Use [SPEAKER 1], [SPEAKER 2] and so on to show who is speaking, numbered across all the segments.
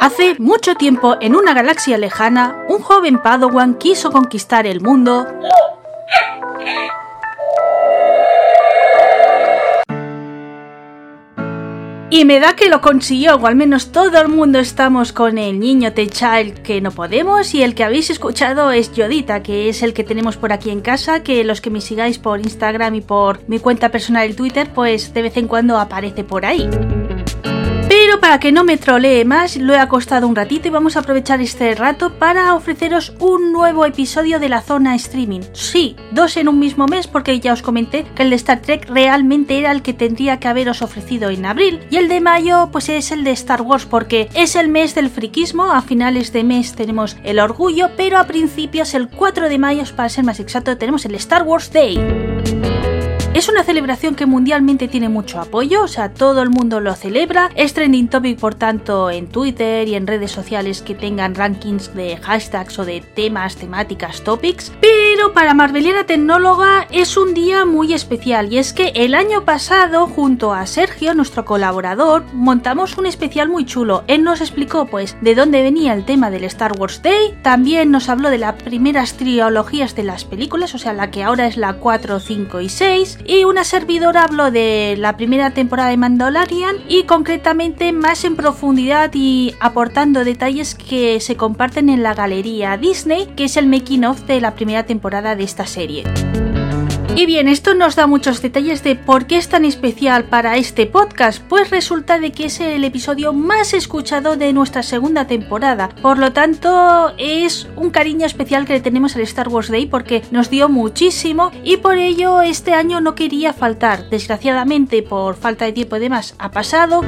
[SPEAKER 1] Hace mucho tiempo, en una galaxia lejana, un joven Padawan quiso conquistar el mundo Y me da que lo consiguió, o al menos todo el mundo estamos con el niño T-Child que no podemos, y el que habéis escuchado es Yodita, que es el que tenemos por aquí en casa, que los que me sigáis por Instagram y por mi cuenta personal de Twitter, pues de vez en cuando aparece por ahí. Pero para que no me trolee más, lo he acostado un ratito y vamos a aprovechar este rato para ofreceros un nuevo episodio de la zona streaming. Sí, dos en un mismo mes porque ya os comenté que el de Star Trek realmente era el que tendría que haberos ofrecido en abril y el de mayo pues es el de Star Wars porque es el mes del friquismo, a finales de mes tenemos el orgullo, pero a principios el 4 de mayo, para ser más exacto, tenemos el Star Wars Day. Es una celebración que mundialmente tiene mucho apoyo, o sea, todo el mundo lo celebra. Es trending topic, por tanto, en Twitter y en redes sociales que tengan rankings de hashtags o de temas, temáticas, topics. Para Marveliana Tecnóloga es un día muy especial y es que el año pasado, junto a Sergio, nuestro colaborador, montamos un especial muy chulo. Él nos explicó, pues, de dónde venía el tema del Star Wars Day. También nos habló de las primeras trilogías de las películas, o sea, la que ahora es la 4, 5 y 6 y una servidora habló de la primera temporada de Mandalorian y concretamente más en profundidad y aportando detalles que se comparten en la galería Disney, que es el making of de la primera temporada de esta serie. Y bien, esto nos da muchos detalles de por qué es tan especial para este podcast, pues resulta de que es el episodio más escuchado de nuestra segunda temporada. Por lo tanto, es un cariño especial que le tenemos al Star Wars Day porque nos dio muchísimo y por ello este año no quería faltar. Desgraciadamente, por falta de tiempo y demás, ha pasado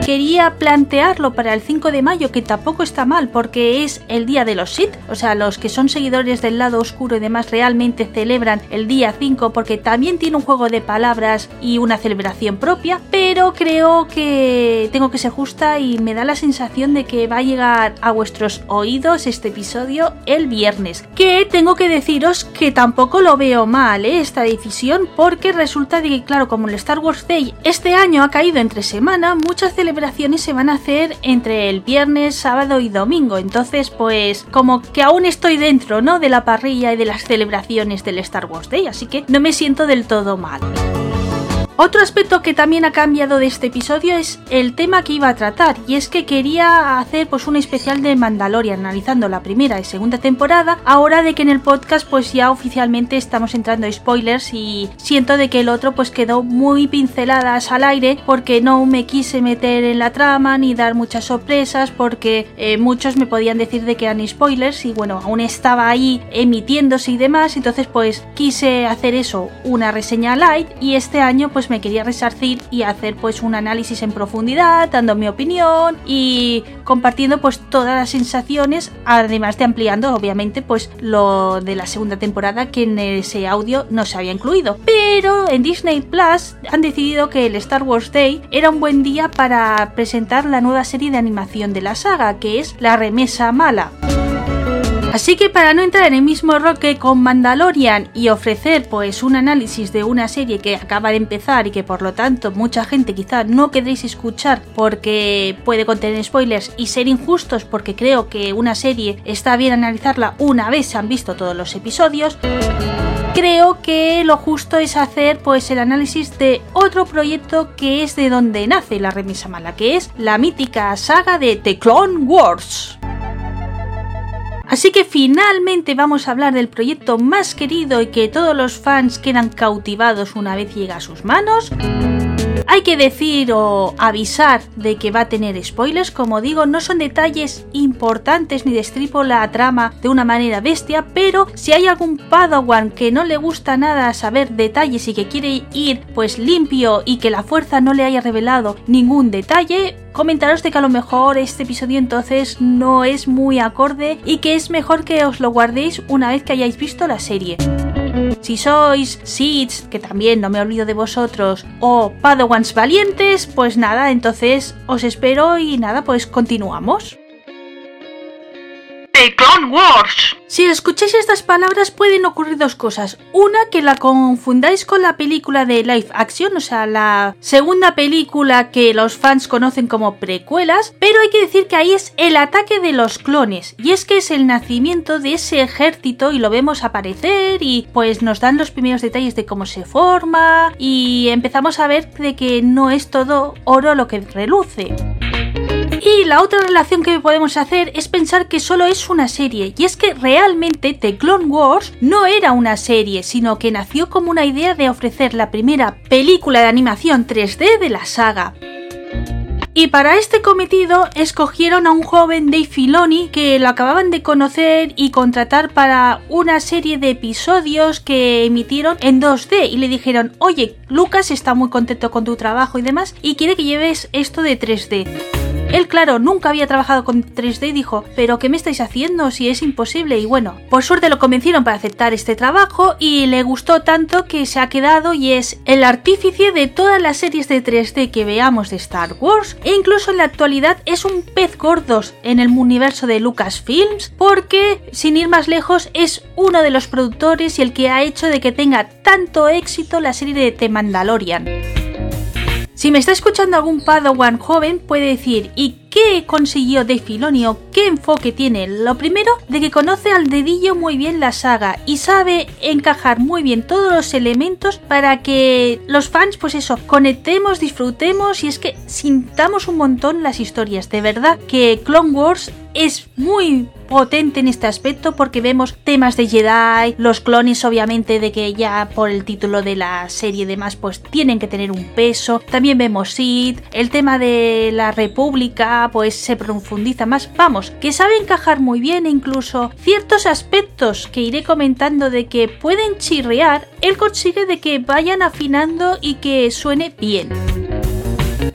[SPEAKER 1] quería plantearlo para el 5 de mayo, que tampoco está mal, porque es el día de los Sith. O sea, los que son seguidores del lado oscuro y demás realmente celebran el día 5 porque también tiene un juego de palabras y una celebración propia. Pero creo que tengo que ser justa y me da la sensación de que va a llegar a vuestros oídos este episodio el viernes. Que tengo que deciros que tampoco lo veo mal, ¿eh? esta decisión, porque resulta de que, claro, como el Star Wars Day este año ha caído entre semana, muchas celebraciones celebraciones se van a hacer entre el viernes, sábado y domingo. Entonces, pues como que aún estoy dentro, ¿no? De la parrilla y de las celebraciones del Star Wars Day, así que no me siento del todo mal. Otro aspecto que también ha cambiado de este episodio es el tema que iba a tratar, y es que quería hacer pues un especial de Mandalorian analizando la primera y segunda temporada, ahora de que en el podcast pues ya oficialmente estamos entrando a spoilers y siento de que el otro pues quedó muy pinceladas al aire porque no me quise meter en la trama ni dar muchas sorpresas porque eh, muchos me podían decir de que eran spoilers y bueno, aún estaba ahí emitiéndose y demás, entonces pues quise hacer eso, una reseña light y este año pues me quería resarcir y hacer pues un análisis en profundidad, dando mi opinión y compartiendo pues todas las sensaciones, además de ampliando obviamente pues lo de la segunda temporada que en ese audio no se había incluido. Pero en Disney Plus han decidido que el Star Wars Day era un buen día para presentar la nueva serie de animación de la saga, que es La Remesa Mala. Así que para no entrar en el mismo roque con Mandalorian y ofrecer pues un análisis de una serie que acaba de empezar y que por lo tanto mucha gente quizá no queréis escuchar porque puede contener spoilers y ser injustos porque creo que una serie está bien analizarla una vez se han visto todos los episodios, creo que lo justo es hacer pues el análisis de otro proyecto que es de donde nace la remisa mala, que es la mítica saga de The Clone Wars. Así que finalmente vamos a hablar del proyecto más querido y que todos los fans quedan cautivados una vez llega a sus manos. Hay que decir o avisar de que va a tener spoilers, como digo, no son detalles importantes ni destripo la trama de una manera bestia, pero si hay algún Padawan que no le gusta nada saber detalles y que quiere ir pues limpio y que la fuerza no le haya revelado ningún detalle, comentaros de que a lo mejor este episodio entonces no es muy acorde y que es mejor que os lo guardéis una vez que hayáis visto la serie. Si sois Seeds, que también no me olvido de vosotros, o Padawans valientes, pues nada, entonces os espero y nada, pues continuamos. Si escucháis estas palabras pueden ocurrir dos cosas. Una, que la confundáis con la película de live action, o sea, la segunda película que los fans conocen como precuelas, pero hay que decir que ahí es el ataque de los clones, y es que es el nacimiento de ese ejército y lo vemos aparecer y pues nos dan los primeros detalles de cómo se forma y empezamos a ver de que no es todo oro lo que reluce. Y la otra relación que podemos hacer es pensar que solo es una serie, y es que realmente The Clone Wars no era una serie, sino que nació como una idea de ofrecer la primera película de animación 3D de la saga. Y para este cometido escogieron a un joven Dave Filoni que lo acababan de conocer y contratar para una serie de episodios que emitieron en 2D y le dijeron, oye, Lucas está muy contento con tu trabajo y demás y quiere que lleves esto de 3D. Él, claro, nunca había trabajado con 3D y dijo, pero ¿qué me estáis haciendo si es imposible? Y bueno, por suerte lo convencieron para aceptar este trabajo y le gustó tanto que se ha quedado y es el artífice de todas las series de 3D que veamos de Star Wars e incluso en la actualidad es un pez gordos en el universo de Lucasfilms porque, sin ir más lejos, es uno de los productores y el que ha hecho de que tenga tanto éxito la serie de The Mandalorian. Si me está escuchando algún Padawan joven, puede decir, ¿y qué consiguió de Filoni o qué enfoque tiene? Lo primero, de que conoce al dedillo muy bien la saga y sabe encajar muy bien todos los elementos para que los fans, pues eso, conectemos, disfrutemos y es que sintamos un montón las historias. De verdad que Clone Wars es muy potente en este aspecto porque vemos temas de Jedi, los clones obviamente de que ya por el título de la serie y demás pues tienen que tener un peso, también vemos Sith, el tema de la República pues se profundiza más, vamos, que sabe encajar muy bien e incluso ciertos aspectos que iré comentando de que pueden chirrear, él consigue de que vayan afinando y que suene bien.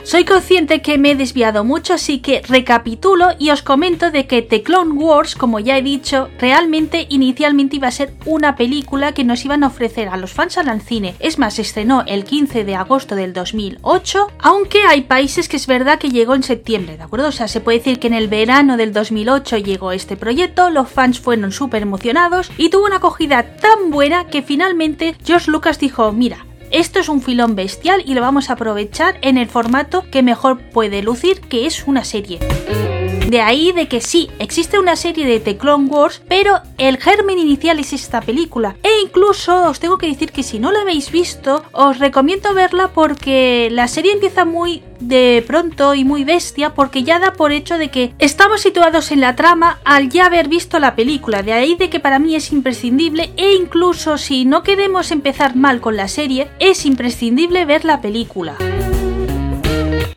[SPEAKER 1] Soy consciente que me he desviado mucho, así que recapitulo y os comento de que The Clone Wars, como ya he dicho, realmente inicialmente iba a ser una película que nos iban a ofrecer a los fans al cine. Es más, estrenó el 15 de agosto del 2008, aunque hay países que es verdad que llegó en septiembre, ¿de acuerdo? O sea, se puede decir que en el verano del 2008 llegó este proyecto, los fans fueron súper emocionados y tuvo una acogida tan buena que finalmente George Lucas dijo, mira, esto es un filón bestial y lo vamos a aprovechar en el formato que mejor puede lucir, que es una serie. De ahí de que sí, existe una serie de The Clone Wars, pero el germen inicial es esta película. E incluso os tengo que decir que si no la habéis visto, os recomiendo verla porque la serie empieza muy de pronto y muy bestia porque ya da por hecho de que estamos situados en la trama al ya haber visto la película. De ahí de que para mí es imprescindible e incluso si no queremos empezar mal con la serie, es imprescindible ver la película.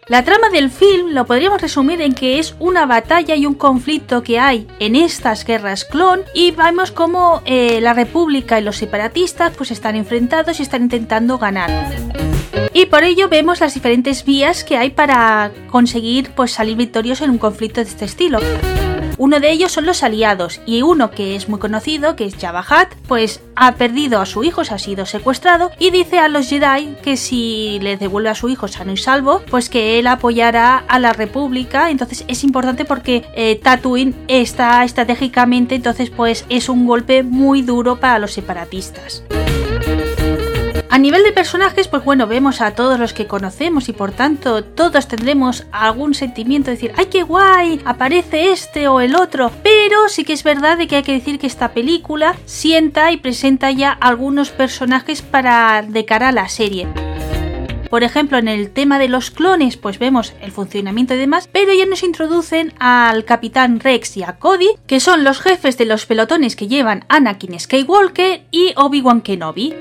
[SPEAKER 1] La trama del film lo podríamos resumir en que es una batalla y un conflicto que hay en estas guerras clon y vemos cómo eh, la república y los separatistas pues están enfrentados y están intentando ganar. Y por ello vemos las diferentes vías que hay para conseguir pues salir victoriosos en un conflicto de este estilo. Uno de ellos son los aliados y uno que es muy conocido, que es Jabba pues ha perdido a su hijo, se ha sido secuestrado y dice a los Jedi que si le devuelve a su hijo sano y salvo, pues que él apoyará a la República. Entonces es importante porque eh, Tatooine está estratégicamente, entonces pues es un golpe muy duro para los separatistas. A nivel de personajes, pues bueno, vemos a todos los que conocemos y por tanto todos tendremos algún sentimiento de decir, ¡ay qué guay! Aparece este o el otro. Pero sí que es verdad de que hay que decir que esta película sienta y presenta ya algunos personajes para de cara a la serie. Por ejemplo, en el tema de los clones, pues vemos el funcionamiento y demás, pero ya nos introducen al Capitán Rex y a Cody, que son los jefes de los pelotones que llevan Anakin Skywalker y Obi-Wan Kenobi.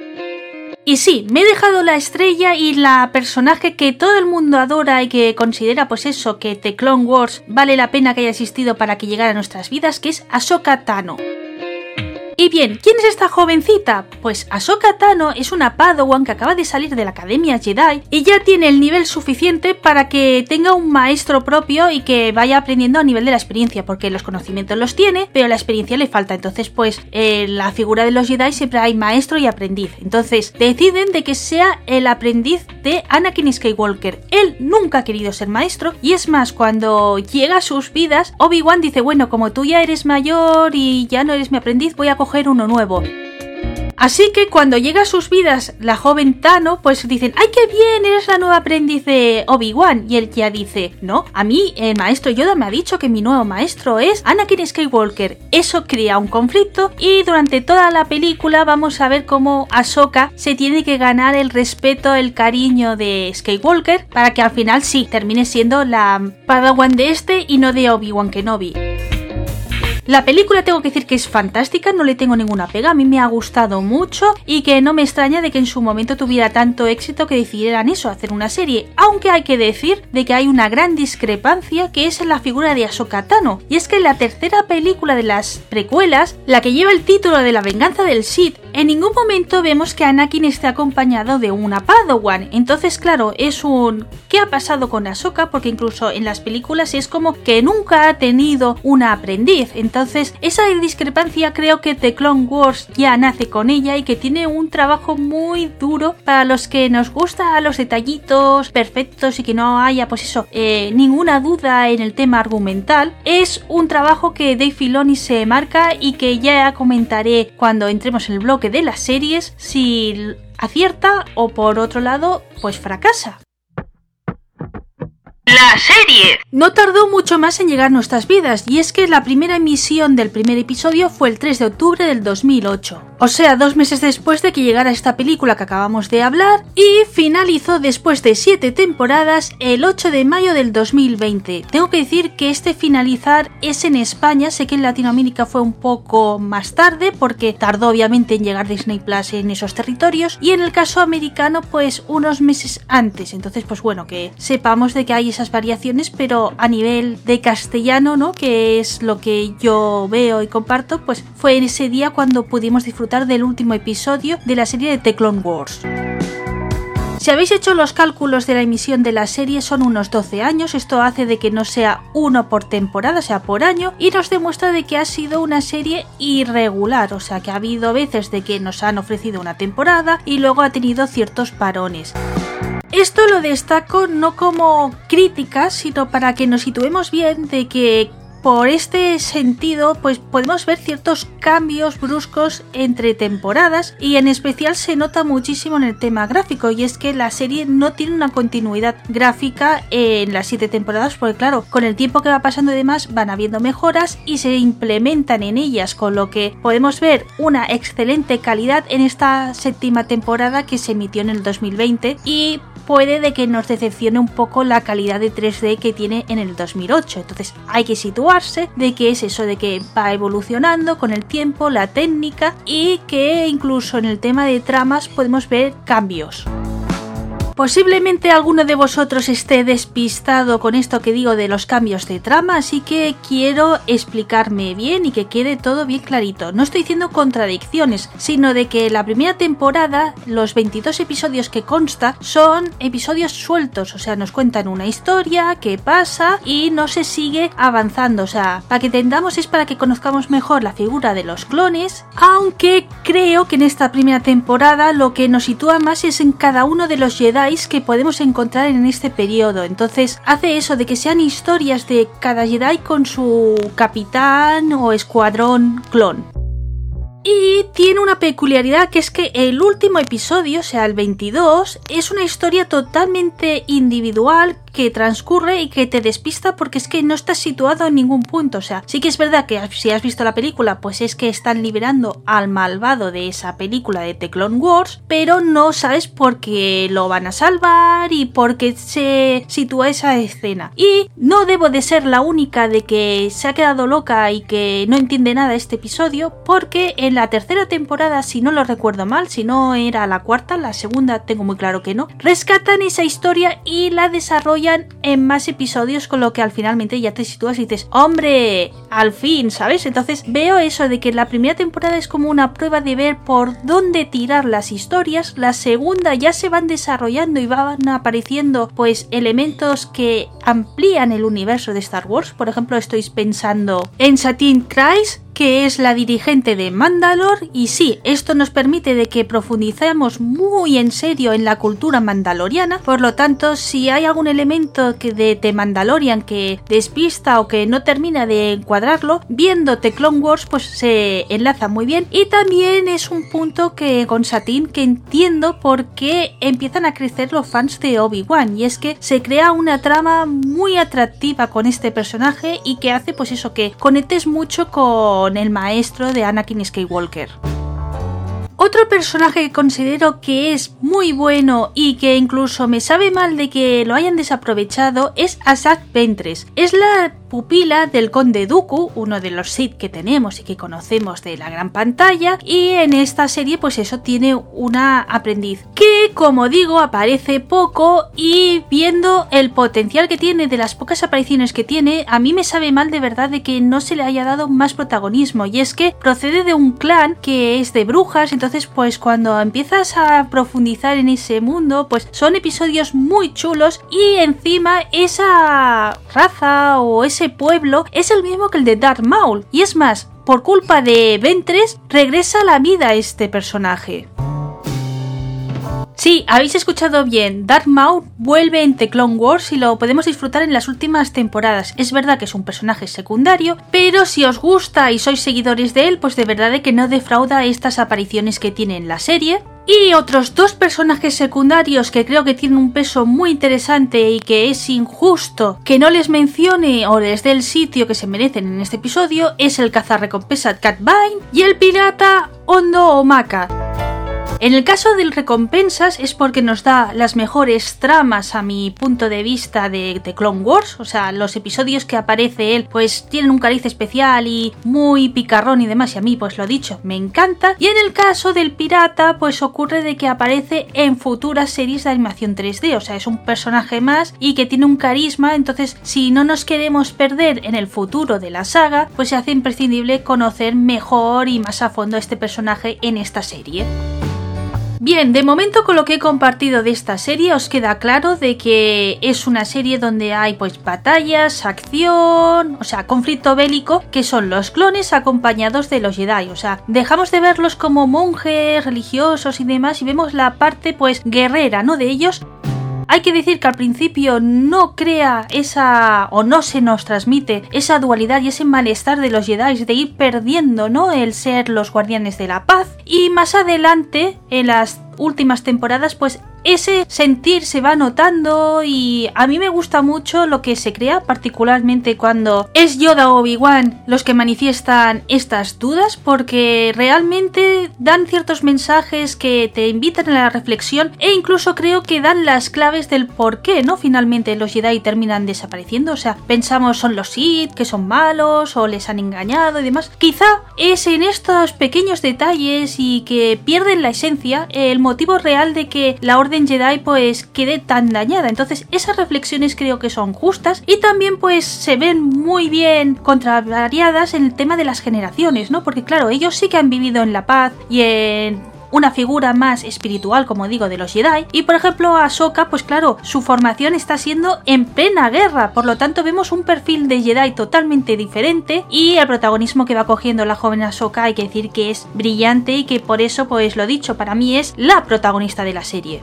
[SPEAKER 1] Y sí, me he dejado la estrella y la personaje que todo el mundo adora y que considera pues eso, que The Clone Wars vale la pena que haya existido para que llegara a nuestras vidas, que es Ahsoka Tano. Y bien, ¿quién es esta jovencita? Pues Ahsoka Tano es una Padawan que acaba de salir de la Academia Jedi y ya tiene el nivel suficiente para que tenga un maestro propio y que vaya aprendiendo a nivel de la experiencia, porque los conocimientos los tiene, pero la experiencia le falta. Entonces, pues, en la figura de los Jedi siempre hay maestro y aprendiz. Entonces, deciden de que sea el aprendiz de Anakin Skywalker. Él nunca ha querido ser maestro y es más, cuando llega a sus vidas, Obi-Wan dice, bueno, como tú ya eres mayor y ya no eres mi aprendiz, voy a coger uno nuevo. Así que cuando llega a sus vidas la joven Tano, pues dicen, ¡ay, qué bien! Eres la nueva aprendiz de Obi-Wan. Y él ya dice, no, a mí el maestro Yoda me ha dicho que mi nuevo maestro es Anakin Skywalker. Eso crea un conflicto y durante toda la película vamos a ver cómo Ahsoka se tiene que ganar el respeto, el cariño de Skywalker para que al final sí termine siendo la Padawan de este y no de Obi-Wan Kenobi. La película tengo que decir que es fantástica, no le tengo ninguna pega, a mí me ha gustado mucho y que no me extraña de que en su momento tuviera tanto éxito que decidieran eso, hacer una serie, aunque hay que decir de que hay una gran discrepancia que es en la figura de Ahsoka Tano, y es que en la tercera película de las precuelas, la que lleva el título de La venganza del Sith, en ningún momento vemos que Anakin esté acompañado de una Padawan, entonces claro, es un ¿qué ha pasado con Ahsoka? Porque incluso en las películas es como que nunca ha tenido una aprendiz, entonces, esa discrepancia creo que The Clone Wars ya nace con ella y que tiene un trabajo muy duro para los que nos gusta los detallitos perfectos y que no haya, pues eso, eh, ninguna duda en el tema argumental. Es un trabajo que Dave Filoni se marca y que ya comentaré cuando entremos en el de las series si acierta o por otro lado, pues fracasa.
[SPEAKER 2] La serie.
[SPEAKER 1] No tardó mucho más en llegar a nuestras vidas, y es que la primera emisión del primer episodio fue el 3 de octubre del 2008. O sea, dos meses después de que llegara esta película que acabamos de hablar, y finalizó después de siete temporadas el 8 de mayo del 2020. Tengo que decir que este finalizar es en España, sé que en Latinoamérica fue un poco más tarde, porque tardó obviamente en llegar Disney Plus en esos territorios, y en el caso americano, pues unos meses antes. Entonces, pues bueno, que sepamos de que hay esas variaciones, pero a nivel de castellano, ¿no? Que es lo que yo veo y comparto, pues fue en ese día cuando pudimos disfrutar del último episodio de la serie de The Clone Wars. Si habéis hecho los cálculos de la emisión de la serie son unos 12 años, esto hace de que no sea uno por temporada, sea por año, y nos demuestra de que ha sido una serie irregular, o sea que ha habido veces de que nos han ofrecido una temporada y luego ha tenido ciertos parones. Esto lo destaco no como crítica, sino para que nos situemos bien de que por este sentido, pues podemos ver ciertos cambios bruscos entre temporadas y en especial se nota muchísimo en el tema gráfico y es que la serie no tiene una continuidad gráfica en las siete temporadas porque claro, con el tiempo que va pasando y demás van habiendo mejoras y se implementan en ellas con lo que podemos ver una excelente calidad en esta séptima temporada que se emitió en el 2020 y puede de que nos decepcione un poco la calidad de 3D que tiene en el 2008. Entonces hay que situarse de que es eso de que va evolucionando con el tiempo, la técnica y que incluso en el tema de tramas podemos ver cambios. Posiblemente alguno de vosotros esté despistado con esto que digo de los cambios de trama, así que quiero explicarme bien y que quede todo bien clarito. No estoy diciendo contradicciones, sino de que la primera temporada, los 22 episodios que consta, son episodios sueltos, o sea, nos cuentan una historia, qué pasa y no se sigue avanzando, o sea, para que entendamos es para que conozcamos mejor la figura de los clones, aunque creo que en esta primera temporada lo que nos sitúa más es en cada uno de los Jedi que podemos encontrar en este periodo. Entonces hace eso de que sean historias de cada Jedi con su capitán o escuadrón clon. Y tiene una peculiaridad que es que el último episodio, o sea, el 22, es una historia totalmente individual que transcurre y que te despista porque es que no estás situado en ningún punto. O sea, sí que es verdad que si has visto la película, pues es que están liberando al malvado de esa película de The Clone Wars, pero no sabes por qué lo van a salvar y por qué se sitúa esa escena. Y no debo de ser la única de que se ha quedado loca y que no entiende nada este episodio, porque en la tercera temporada, si no lo recuerdo mal, si no era la cuarta, la segunda tengo muy claro que no, rescatan esa historia y la desarrollan en más episodios, con lo que al finalmente ya te sitúas y dices, hombre, al fin, ¿sabes? Entonces veo eso de que la primera temporada es como una prueba de ver por dónde tirar las historias, la segunda ya se van desarrollando y van apareciendo pues elementos que amplían el universo de Star Wars, por ejemplo estoy pensando en Satin Christ que es la dirigente de Mandalor y sí, esto nos permite de que profundicemos muy en serio en la cultura mandaloriana, por lo tanto, si hay algún elemento que de The Mandalorian que despista o que no termina de encuadrarlo, viendo The Clone Wars pues se enlaza muy bien. Y también es un punto que con Satin que entiendo por qué empiezan a crecer los fans de Obi-Wan y es que se crea una trama muy atractiva con este personaje y que hace pues eso que conectes mucho con el maestro de Anakin Skywalker. Otro personaje que considero que es muy bueno y que incluso me sabe mal de que lo hayan desaprovechado es Asak Ventres. Es la pupila del conde Dooku, uno de los Sith que tenemos y que conocemos de la gran pantalla, y en esta serie pues eso tiene una aprendiz que como digo aparece poco y viendo el potencial que tiene de las pocas apariciones que tiene, a mí me sabe mal de verdad de que no se le haya dado más protagonismo. Y es que procede de un clan que es de brujas, entonces pues cuando empiezas a profundizar en ese mundo pues son episodios muy chulos y encima esa raza o ese ese pueblo es el mismo que el de Darth Maul. Y es más, por culpa de Ventres, regresa a la vida este personaje. Sí, habéis escuchado bien. Darth Maul vuelve en The Clone Wars y lo podemos disfrutar en las últimas temporadas. Es verdad que es un personaje secundario, pero si os gusta y sois seguidores de él, pues de verdad que no defrauda estas apariciones que tiene en la serie. Y otros dos personajes secundarios que creo que tienen un peso muy interesante y que es injusto que no les mencione o les dé el sitio que se merecen en este episodio es el cazarrecompensa Cat Bane y el pirata Hondo Omaka. En el caso del recompensas es porque nos da las mejores tramas a mi punto de vista de, Clone Wars, o sea, los episodios que aparece él pues tienen un cariz especial y muy picarrón y demás y a mí pues lo dicho, me encanta. Y en el caso del pirata pues ocurre de que aparece en futuras series de animación 3D, o sea, es un personaje más y que tiene un carisma, entonces si no nos queremos perder en el futuro de la saga, pues se hace imprescindible conocer mejor y más a fondo a este personaje en esta serie. Bien, de momento con lo que he compartido de esta serie os queda claro de que es una serie donde hay pues batallas, acción, o sea, conflicto bélico, que son los clones acompañados de los Jedi, o sea, dejamos de verlos como monjes religiosos y demás y vemos la parte pues guerrera, ¿no? De ellos hay que decir que al principio no crea esa o no se nos transmite esa dualidad y ese malestar de los Jedi de ir perdiendo, ¿no? El ser los guardianes de la paz y más adelante en las últimas temporadas pues ese sentir se va notando y a mí me gusta mucho lo que se crea, particularmente cuando es Yoda o Obi-Wan los que manifiestan estas dudas, porque realmente dan ciertos mensajes que te invitan a la reflexión e incluso creo que dan las claves del por qué, ¿no? Finalmente los Jedi terminan desapareciendo, o sea, pensamos son los Sith, que son malos o les han engañado y demás. Quizá es en estos pequeños detalles y que pierden la esencia el motivo real de que la orden Jedi pues quede tan dañada. Entonces esas reflexiones creo que son justas y también pues se ven muy bien contravariadas en el tema de las generaciones, ¿no? Porque claro, ellos sí que han vivido en la paz y en una figura más espiritual, como digo, de los Jedi. Y por ejemplo, Ahsoka, pues claro, su formación está siendo en plena guerra, por lo tanto vemos un perfil de Jedi totalmente diferente y el protagonismo que va cogiendo la joven Ahsoka hay que decir que es brillante y que por eso, pues lo dicho, para mí es la protagonista de la serie.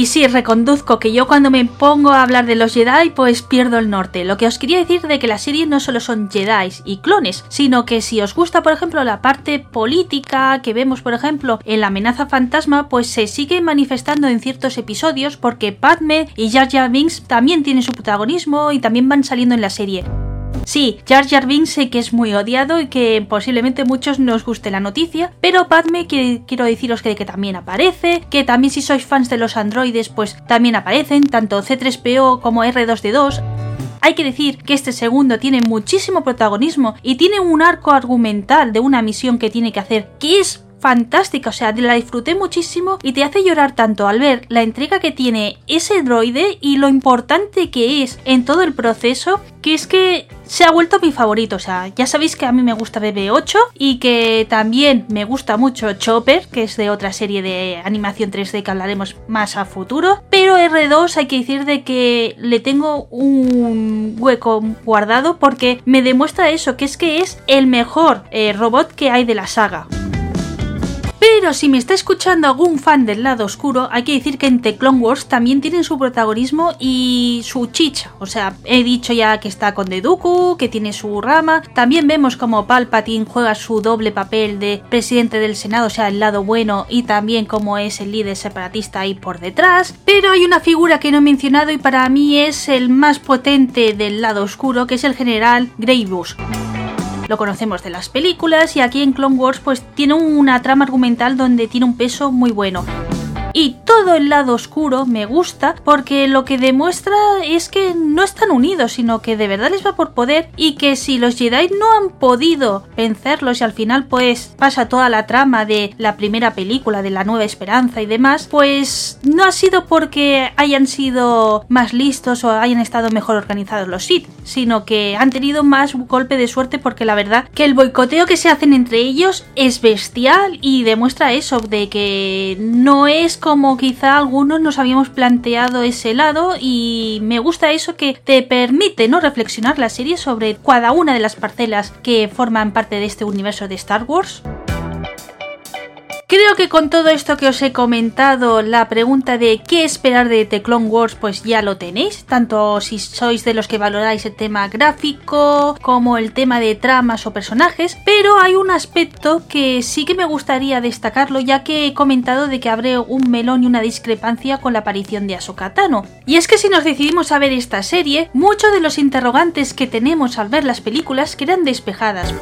[SPEAKER 1] Y sí, reconduzco que yo cuando me pongo a hablar de los Jedi, pues pierdo el norte. Lo que os quería decir de que la serie no solo son Jedi y clones, sino que si os gusta, por ejemplo, la parte política que vemos, por ejemplo, en la amenaza fantasma, pues se sigue manifestando en ciertos episodios porque Padme y Jar Jar Binks también tienen su protagonismo y también van saliendo en la serie. Sí, Jar Jar Binks sé que es muy odiado y que posiblemente muchos nos guste la noticia, pero Padme quiero deciros que, que también aparece, que también si sois fans de los androides pues también aparecen, tanto C3PO como R2D2. Hay que decir que este segundo tiene muchísimo protagonismo y tiene un arco argumental de una misión que tiene que hacer que es fantástica, o sea, la disfruté muchísimo y te hace llorar tanto al ver la entrega que tiene ese droide y lo importante que es en todo el proceso, que es que se ha vuelto mi favorito. O sea, ya sabéis que a mí me gusta BB8 y que también me gusta mucho Chopper, que es de otra serie de animación 3D que hablaremos más a futuro. Pero R2 hay que decir de que le tengo un hueco guardado porque me demuestra eso, que es que es el mejor eh, robot que hay de la saga. Pero si me está escuchando algún fan del lado oscuro, hay que decir que en The Clone Wars también tienen su protagonismo y su chicha. O sea, he dicho ya que está con Deduku, que tiene su rama. También vemos como Palpatine juega su doble papel de presidente del Senado, o sea, el lado bueno, y también como es el líder separatista ahí por detrás. Pero hay una figura que no he mencionado y para mí es el más potente del lado oscuro, que es el general Grievous lo conocemos de las películas y aquí en Clone Wars pues tiene una trama argumental donde tiene un peso muy bueno. Y todo el lado oscuro me gusta porque lo que demuestra es que no están unidos, sino que de verdad les va por poder y que si los Jedi no han podido vencerlos y al final pues pasa toda la trama de la primera película de la nueva esperanza y demás, pues no ha sido porque hayan sido más listos o hayan estado mejor organizados los Sith, sino que han tenido más golpe de suerte porque la verdad que el boicoteo que se hacen entre ellos es bestial y demuestra eso de que no es como quizá algunos nos habíamos planteado ese lado y me gusta eso que te permite no reflexionar la serie sobre cada una de las parcelas que forman parte de este universo de Star Wars. Creo que con todo esto que os he comentado, la pregunta de qué esperar de The Clone Wars, pues ya lo tenéis, tanto si sois de los que valoráis el tema gráfico como el tema de tramas o personajes, pero hay un aspecto que sí que me gustaría destacarlo, ya que he comentado de que habré un melón y una discrepancia con la aparición de Ahsoka Tano. Y es que si nos decidimos a ver esta serie, muchos de los interrogantes que tenemos al ver las películas quedan despejadas.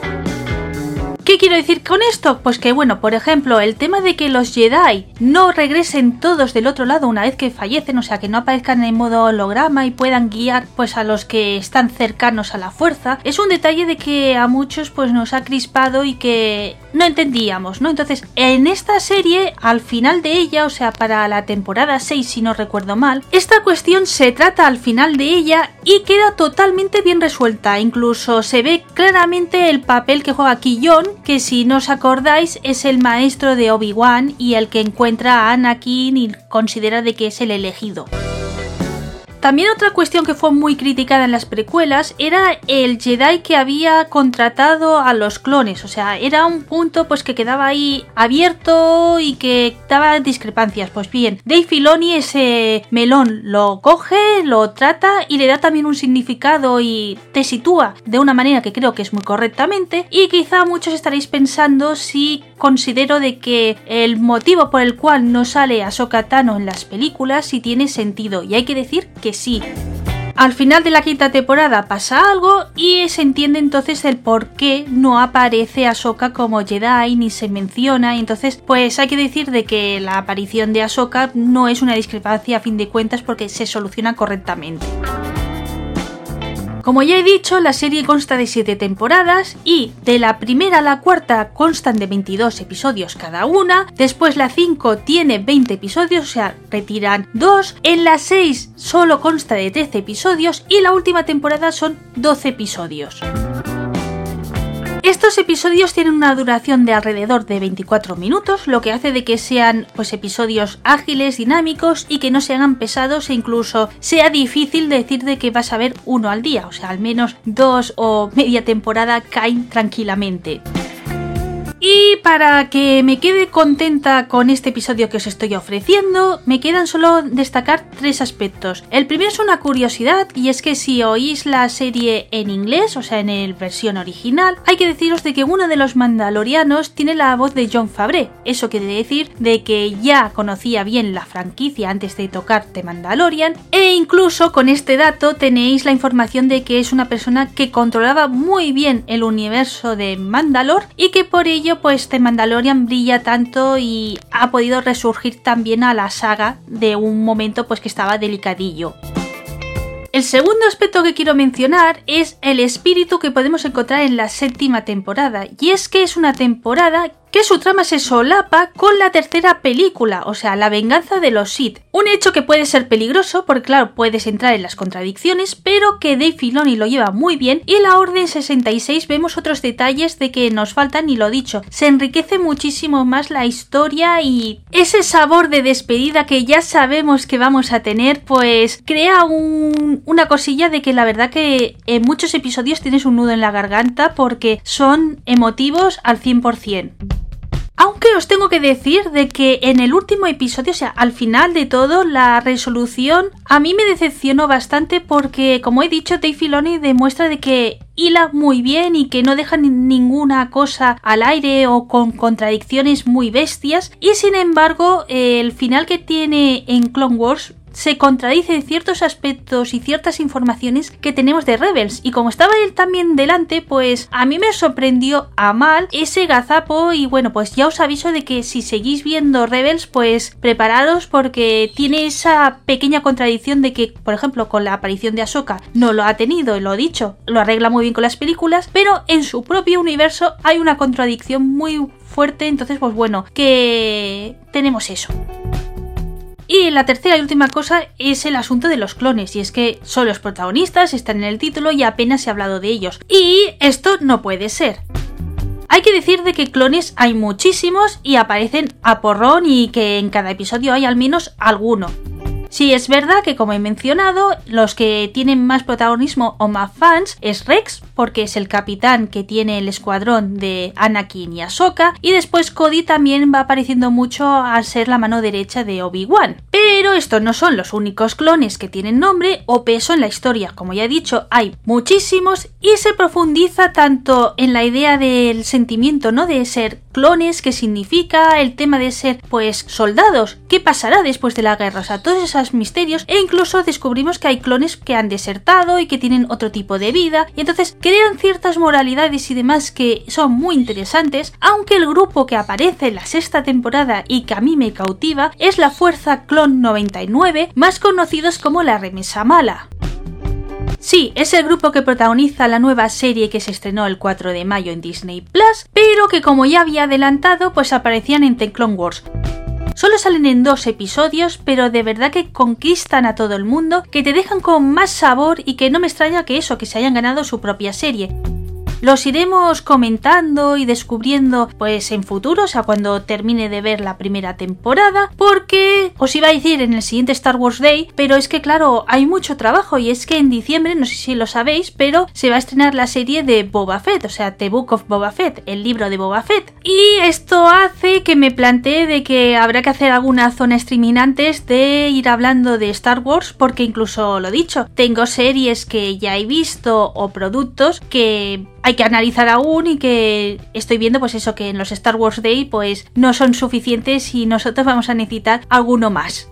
[SPEAKER 1] ¿Qué quiero decir con esto? Pues que, bueno, por ejemplo, el tema de que los Jedi no regresen todos del otro lado una vez que fallecen, o sea, que no aparezcan en modo holograma y puedan guiar pues a los que están cercanos a la fuerza, es un detalle de que a muchos pues nos ha crispado y que no entendíamos, ¿no? Entonces, en esta serie, al final de ella, o sea, para la temporada 6, si no recuerdo mal, esta cuestión se trata al final de ella y queda totalmente bien resuelta. Incluso se ve claramente el papel que juega Quillón que si no os acordáis es el maestro de Obi-Wan y el que encuentra a Anakin y considera de que es el elegido. También otra cuestión que fue muy criticada en las precuelas era el Jedi que había contratado a los clones, o sea, era un punto pues que quedaba ahí abierto y que daba discrepancias. Pues bien, Dave Filoni ese melón lo coge, lo trata y le da también un significado y te sitúa de una manera que creo que es muy correctamente. Y quizá muchos estaréis pensando si considero de que el motivo por el cual no sale a Tano en las películas si tiene sentido. Y hay que decir que sí. Al final de la quinta temporada pasa algo y se entiende entonces el por qué no aparece Ahsoka como Jedi ni se menciona. Y entonces, pues hay que decir de que la aparición de Ahsoka no es una discrepancia a fin de cuentas porque se soluciona correctamente. Como ya he dicho, la serie consta de 7 temporadas y de la primera a la cuarta constan de 22 episodios cada una, después la 5 tiene 20 episodios, o sea, retiran 2, en la 6 solo consta de 13 episodios y la última temporada son 12 episodios. Estos episodios tienen una duración de alrededor de 24 minutos, lo que hace de que sean pues episodios ágiles, dinámicos y que no se hagan pesados e incluso sea difícil decir de que vas a ver uno al día, o sea, al menos dos o media temporada caen tranquilamente. Y para que me quede contenta con este episodio que os estoy ofreciendo, me quedan solo destacar tres aspectos. El primero es una curiosidad y es que si oís la serie en inglés, o sea en el versión original, hay que deciros de que uno de los mandalorianos tiene la voz de John Fabre. Eso quiere decir de que ya conocía bien la franquicia antes de tocar The Mandalorian e incluso con este dato tenéis la información de que es una persona que controlaba muy bien el universo de Mandalor y que por ello pues The Mandalorian brilla tanto y ha podido resurgir también a la saga de un momento pues que estaba delicadillo. El segundo aspecto que quiero mencionar es el espíritu que podemos encontrar en la séptima temporada, y es que es una temporada que su trama se solapa con la tercera película, o sea, la venganza de los Sith. Un hecho que puede ser peligroso porque claro, puedes entrar en las contradicciones, pero que Dave Filoni lo lleva muy bien y en la Orden 66 vemos otros detalles de que nos faltan y lo dicho, se enriquece muchísimo más la historia y ese sabor de despedida que ya sabemos que vamos a tener, pues crea una cosilla de que la verdad que en muchos episodios tienes un nudo en la garganta porque son emotivos al 100%. Aunque os tengo que decir de que en el último episodio, o sea, al final de todo, la resolución a mí me decepcionó bastante porque, como he dicho, Dave Filoni demuestra de que hila muy bien y que no deja ninguna cosa al aire o con contradicciones muy bestias. Y sin embargo el final que tiene en Clone Wars se contradice ciertos aspectos y ciertas informaciones que tenemos de Rebels. Y como estaba él también delante, pues a mí me sorprendió a mal ese gazapo. Y bueno, pues ya os aviso de que si seguís viendo Rebels, pues prepararos porque tiene esa pequeña contradicción de que, por ejemplo, con la aparición de Ahsoka no lo ha tenido, lo he dicho, lo arregla muy bien con las películas, pero en su propio universo hay una contradicción muy fuerte. Entonces, pues bueno, que tenemos eso. Y la tercera y última cosa es el asunto de los clones, y es que son los protagonistas, están en el título y apenas se ha hablado de ellos. Y esto no puede ser. Hay que decir de que clones hay muchísimos y aparecen a porrón y que en cada episodio hay al menos alguno. Sí, es verdad que como he mencionado, los que tienen más protagonismo o más fans es Rex, porque es el capitán que tiene el escuadrón de Anakin y Ahsoka, y después Cody también va apareciendo mucho al ser la mano derecha de Obi-Wan. Pero estos no son los únicos clones que tienen nombre o peso en la historia, como ya he dicho, hay muchísimos y se profundiza tanto en la idea del sentimiento, ¿no? De ser clones, qué significa, el tema de ser, pues, soldados, qué pasará después de la guerra, o sea, todos esos misterios, e incluso descubrimos que hay clones que han desertado y que tienen otro tipo de vida, y entonces crean ciertas moralidades y demás que son muy interesantes, aunque el grupo que aparece en la sexta temporada y que a mí me cautiva es la Fuerza Clon 99, más conocidos como la Remesa Mala. Sí, es el grupo que protagoniza la nueva serie que se estrenó el 4 de mayo en Disney Plus, pero que como ya había adelantado, pues aparecían en The Clone Wars. Solo salen en dos episodios, pero de verdad que conquistan a todo el mundo, que te dejan con más sabor y que no me extraña que eso, que se hayan ganado su propia serie. Los iremos comentando y descubriendo pues en futuro, o sea, cuando termine de ver la primera temporada, porque os iba a decir en el siguiente Star Wars Day, pero es que claro, hay mucho trabajo y es que en diciembre, no sé si lo sabéis, pero se va a estrenar la serie de Boba Fett, o sea, The Book of Boba Fett, el libro de Boba Fett. Y esto hace que me plantee de que habrá que hacer alguna zona streaming antes de ir hablando de Star Wars, porque incluso lo dicho, tengo series que ya he visto o productos que hay que analizar aún y que estoy viendo pues eso que en los Star Wars Day pues no son suficientes y nosotros vamos a necesitar alguno más.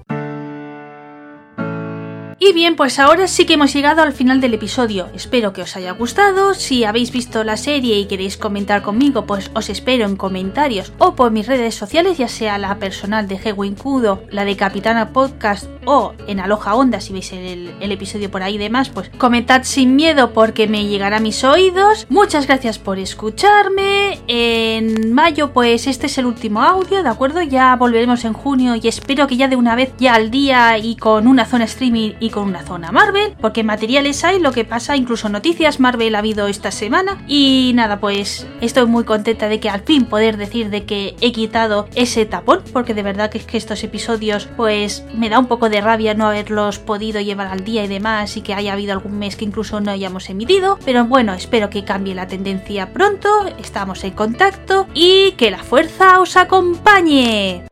[SPEAKER 1] Y bien, pues ahora sí que hemos llegado al final del episodio. Espero que os haya gustado. Si habéis visto la serie y queréis comentar conmigo, pues os espero en comentarios o por mis redes sociales, ya sea la personal de Hewin Kudo, la de Capitana Podcast o en Aloha Onda, si veis el, episodio por ahí y demás, pues comentad sin miedo porque me llegará a mis oídos. Muchas gracias por escucharme. En mayo, pues este es el último audio, ¿de acuerdo? Ya volveremos en junio y espero que ya de una vez, ya al día y con una zona streaming con una zona Marvel, porque materiales hay, lo que pasa, incluso noticias Marvel ha habido esta semana. Y nada, pues estoy muy contenta de que al fin poder decir de que he quitado ese tapón, porque de verdad que es que estos episodios, pues me da un poco de rabia no haberlos podido llevar al día y demás, y que haya habido algún mes que incluso no hayamos emitido. Pero bueno, espero que cambie la tendencia pronto, estamos en contacto y que la fuerza os acompañe.